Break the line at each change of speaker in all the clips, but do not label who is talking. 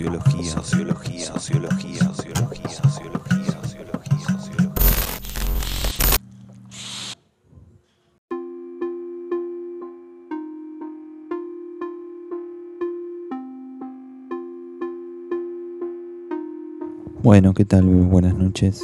Sociología, sociología, sociología, sociología, sociología, sociología, sociología.
Bueno, ¿qué tal? Buenas noches.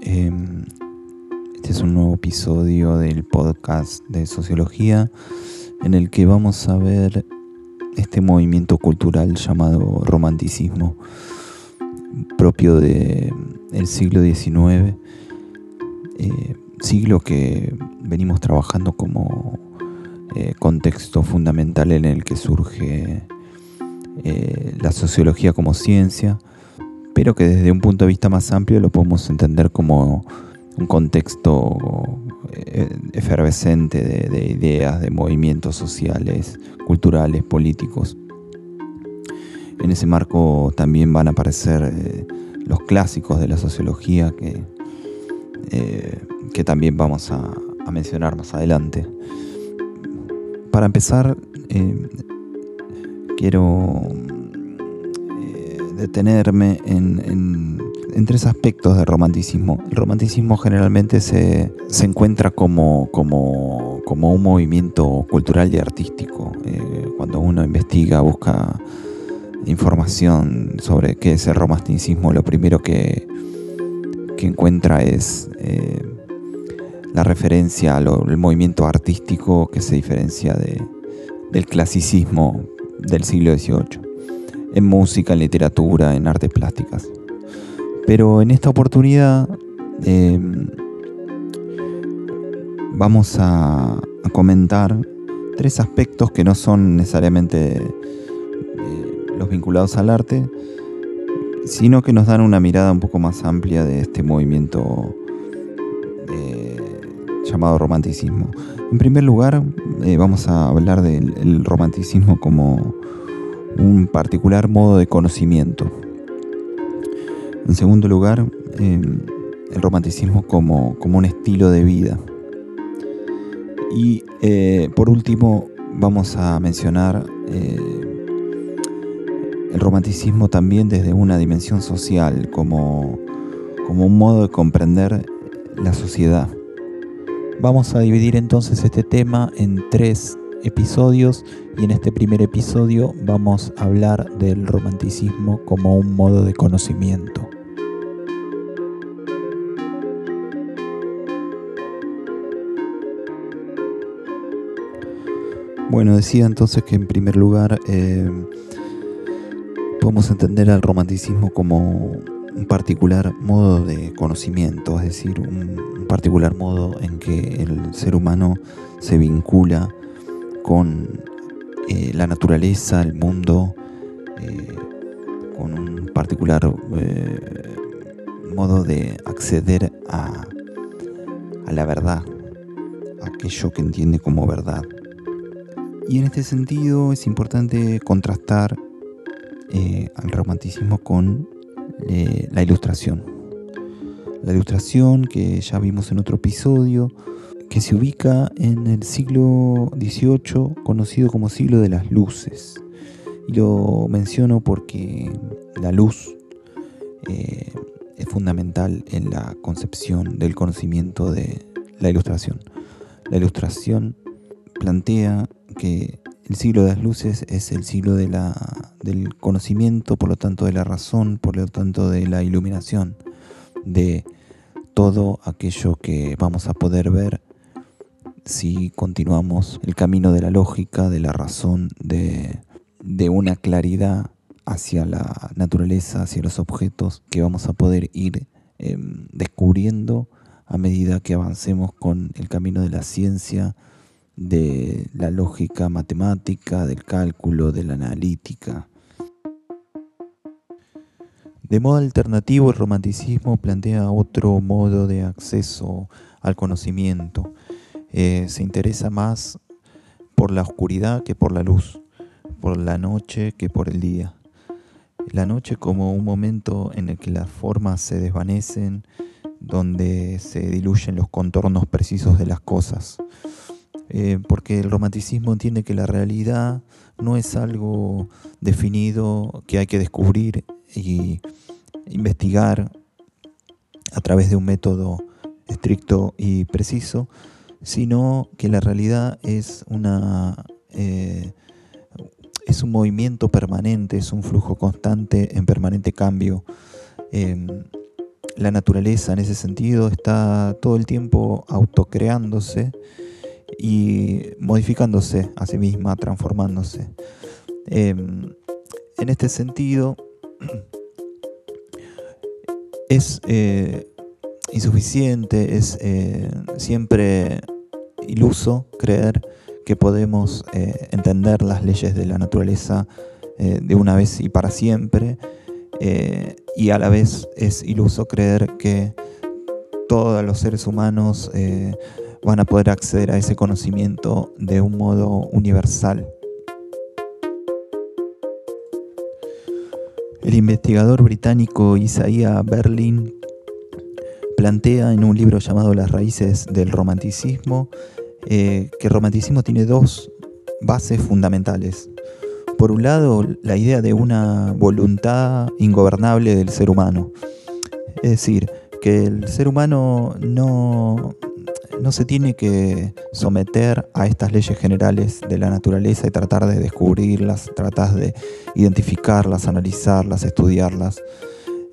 Em, este es un nuevo episodio del podcast de sociología en el que vamos a ver este movimiento cultural llamado romanticismo propio del siglo XIX, eh, siglo que venimos trabajando como eh, contexto fundamental en el que surge eh, la sociología como ciencia, pero que desde un punto de vista más amplio lo podemos entender como un contexto efervescente de, ideas, de movimientos sociales, culturales, políticos. En ese marco también van a aparecer eh, los clásicos de la sociología que, eh, que también vamos a, mencionar más adelante. Para empezar, eh, quiero detenerme en en tres aspectos del romanticismo. El romanticismo generalmente se, encuentra como, como, como, un movimiento cultural y artístico. Eh, cuando uno investiga, busca información sobre qué es el romanticismo, lo primero que, que encuentra es eh, la referencia al movimiento artístico que se diferencia de, del clasicismo del siglo XVIII, en música, en literatura, en artes plásticas. Pero en esta oportunidad em, vamos a, comentar tres aspectos que no son necesariamente eh, los vinculados al arte, sino que nos dan una mirada un poco más amplia de este movimiento eh, llamado romanticismo. En primer lugar, eh, vamos a hablar del romanticismo como un particular modo de conocimiento. En segundo lugar, em, el romanticismo como, un estilo de vida. Y eh, por último, vamos a mencionar eh, el romanticismo también desde una dimensión social, como, como un modo de comprender la sociedad. Vamos a dividir entonces este tema en tres episodios y en este primer episodio vamos a hablar del romanticismo como un modo de conocimiento. Bueno, decía entonces que en primer lugar eh, podemos entender al romanticismo como un particular modo de conocimiento, es decir, un, particular modo en que el ser humano se vincula con eh, la naturaleza, el mundo, eh, con un particular modo de acceder a, a la verdad, aquello que entiende como verdad. Y en este sentido es importante contrastar eh, al romanticismo con eh, la ilustración. La ilustración que ya vimos en otro episodio, que se ubica en el siglo XVIII, conocido como siglo de las luces. Y lo menciono porque la luz eh, es fundamental en la concepción del conocimiento de la ilustración. La ilustración plantea que el siglo de las luces es el siglo del conocimiento, por lo tanto de la razón, por lo tanto de la iluminación, de todo aquello que vamos a poder ver si continuamos el camino de la lógica, de la razón, de, una claridad hacia la naturaleza, hacia los objetos que vamos a poder ir em, descubriendo a medida que avancemos con el camino de la ciencia, de la lógica matemática, del cálculo, de la analítica. De modo alternativo, el romanticismo plantea otro modo de acceso al conocimiento. Eh, se interesa más por la oscuridad que por la luz, por la noche que por el día. La noche como un momento en el que las formas se desvanecen, donde se diluyen los contornos precisos de las cosas eh, porque el romanticismo entiende que la realidad no es algo definido que hay que descubrir y investigar a través de un método estricto y preciso, sino que la realidad es una eh, es un movimiento permanente, es un flujo constante en permanente cambio. Em, la naturaleza en ese sentido está todo el tiempo autocreándose y modificándose a sí misma, transformándose. Em, en este sentido, es eh, insuficiente, es eh, siempre iluso creer que podemos eh, entender las leyes de la naturaleza de una vez y para siempre, y a la vez es iluso creer que todos los seres humanos van a poder acceder a ese conocimiento de un modo universal. El investigador británico Isaiah Berlin plantea en un libro llamado Las raíces del romanticismo eh, que el romanticismo tiene dos bases fundamentales. Por un lado, la idea de una voluntad ingobernable del ser humano. Es decir, que el ser humano no, no se tiene que someter a estas leyes generales de la naturaleza y tratar de descubrirlas, tratar de identificarlas, analizarlas, estudiarlas.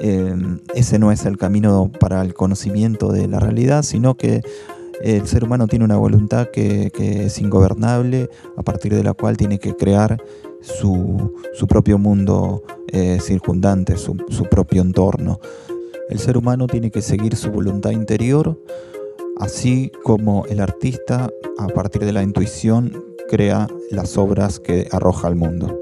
Eh, ese no es el camino para el conocimiento de la realidad, sino que el ser humano tiene una voluntad que, es ingobernable, a partir de la cual tiene que crear su, propio mundo eh, circundante, su propio entorno. El ser humano tiene que seguir su voluntad interior, así como el artista, a partir de la intuición, crea las obras que arroja al mundo.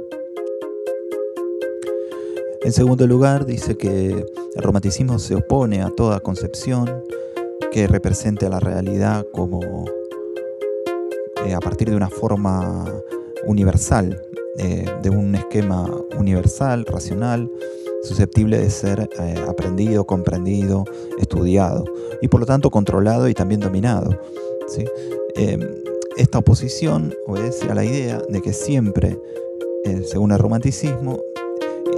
En segundo lugar, dice que el romanticismo se opone a toda concepción que represente a la realidad como eh, a partir de una forma universal, eh, de un esquema universal, racional, susceptible de ser eh, aprendido, comprendido, estudiado y por lo tanto controlado y también dominado. Em, esta oposición obedece a la idea de que siempre, eh, según el romanticismo,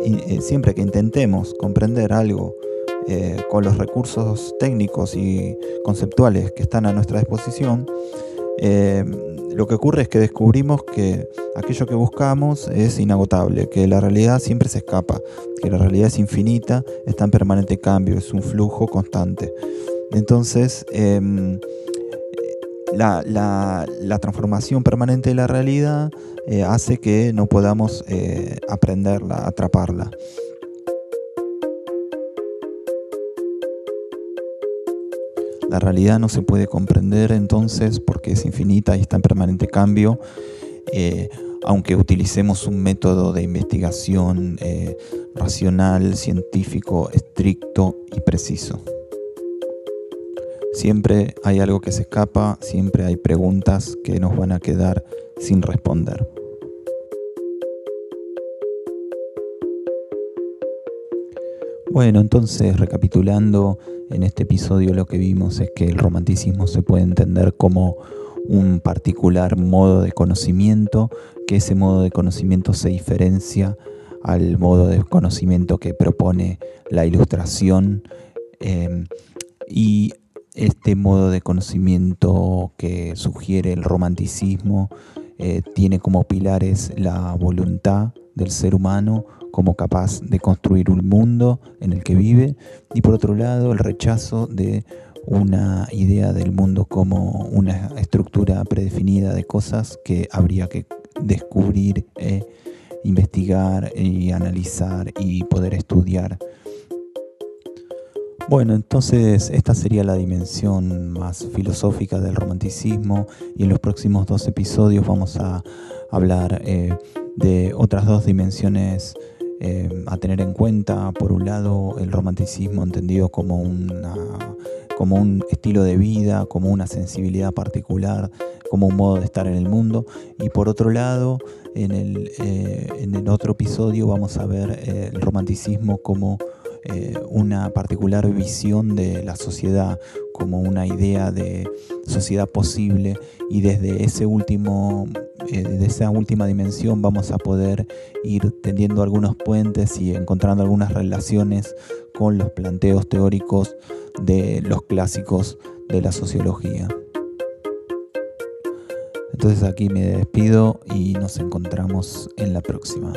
eh, siempre que intentemos comprender algo con los recursos técnicos y conceptuales que están a nuestra disposición, em, lo que ocurre es que descubrimos que aquello que buscamos es inagotable, que la realidad siempre se escapa, que la realidad es infinita, está en permanente cambio, es un flujo constante. Entonces, em, la, transformación permanente de la realidad eh, hace que no podamos eh, aprenderla, atraparla. La realidad no se puede comprender entonces porque es infinita y está en permanente cambio, eh, aunque utilicemos un método de investigación eh, racional, científico, estricto y preciso. Siempre hay algo que se escapa, siempre hay preguntas que nos van a quedar sin responder. Bueno, entonces recapitulando, en este episodio lo que vimos es que el romanticismo se puede entender como un particular modo de conocimiento, que ese modo de conocimiento se diferencia al modo de conocimiento que propone la ilustración em, y este modo de conocimiento que sugiere el romanticismo eh, tiene como pilares la voluntad del ser humano, como capaz de construir un mundo en el que vive y por otro lado el rechazo de una idea del mundo como una estructura predefinida de cosas que habría que descubrir, eh, investigar y analizar y poder estudiar. Bueno, entonces esta sería la dimensión más filosófica del romanticismo y en los próximos dos episodios vamos a hablar eh, de otras dos dimensiones eh, a tener en cuenta, por un lado, el romanticismo entendido como, una, como un estilo de vida, como una sensibilidad particular, como un modo de estar en el mundo, y por otro lado, en el, eh, en el otro episodio vamos a ver eh, el romanticismo como eh, una particular visión de la sociedad como una idea de sociedad posible. Y desde ese último de esa última dimensión vamos a poder ir tendiendo algunos puentes y encontrando algunas relaciones con los planteos teóricos de los clásicos de la sociología. Entonces aquí me despido y nos encontramos en la próxima.